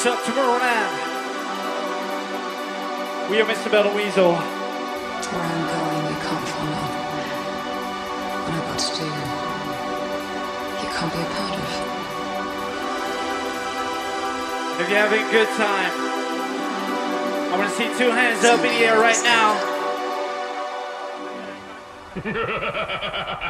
us up Tomorrowland. We are Mr. Belt Wezol. Where I'm going, you can't follow. What I've got to do, you can't be a part of. If you're having a good time, I want to see two hands up in the air right now.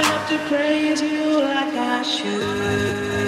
love to praise you like I should.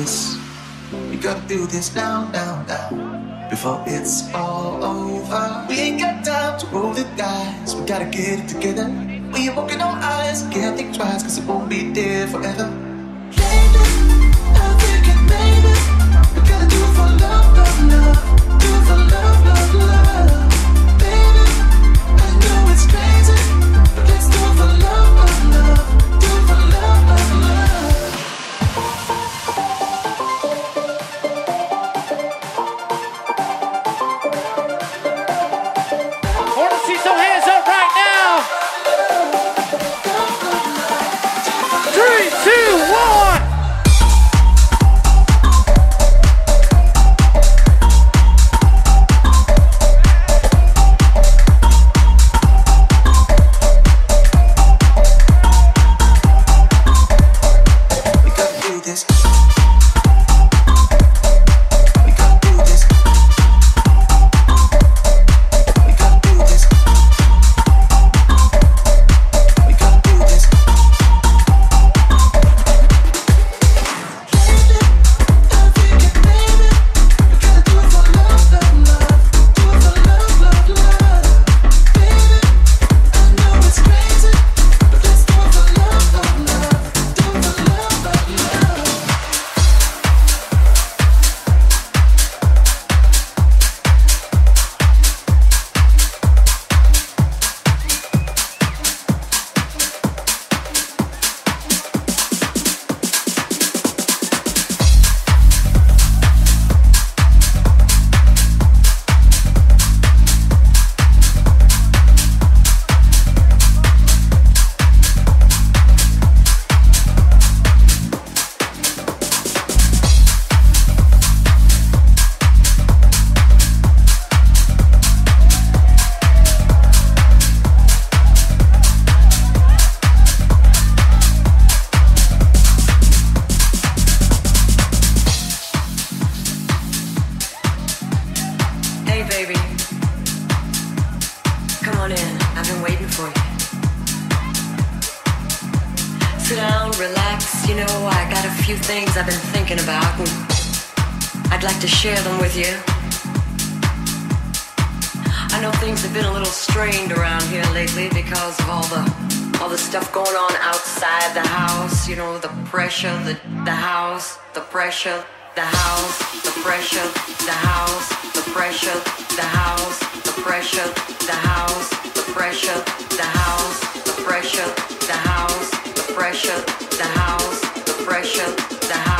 this. We gotta do this now, now, now. Before it's all over. We ain't got time to roll the dice. We gotta get it together. We ain't walking on eyes. Can't think twice, cause it won't be there forever. Baby, I'm thinking, baby, We gotta do it for love, love, love. Do it for love, love, love. the house, the pressure, the house, the pressure, the house, the pressure, the house, the pressure, the house, the pressure, the house.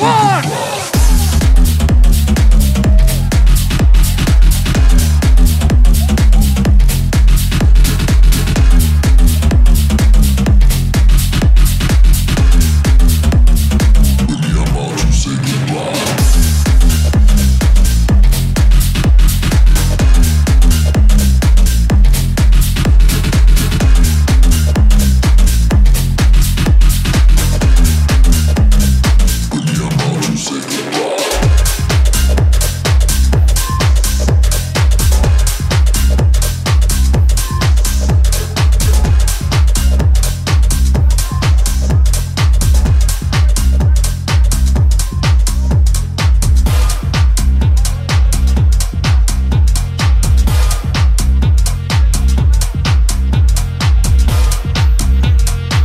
one.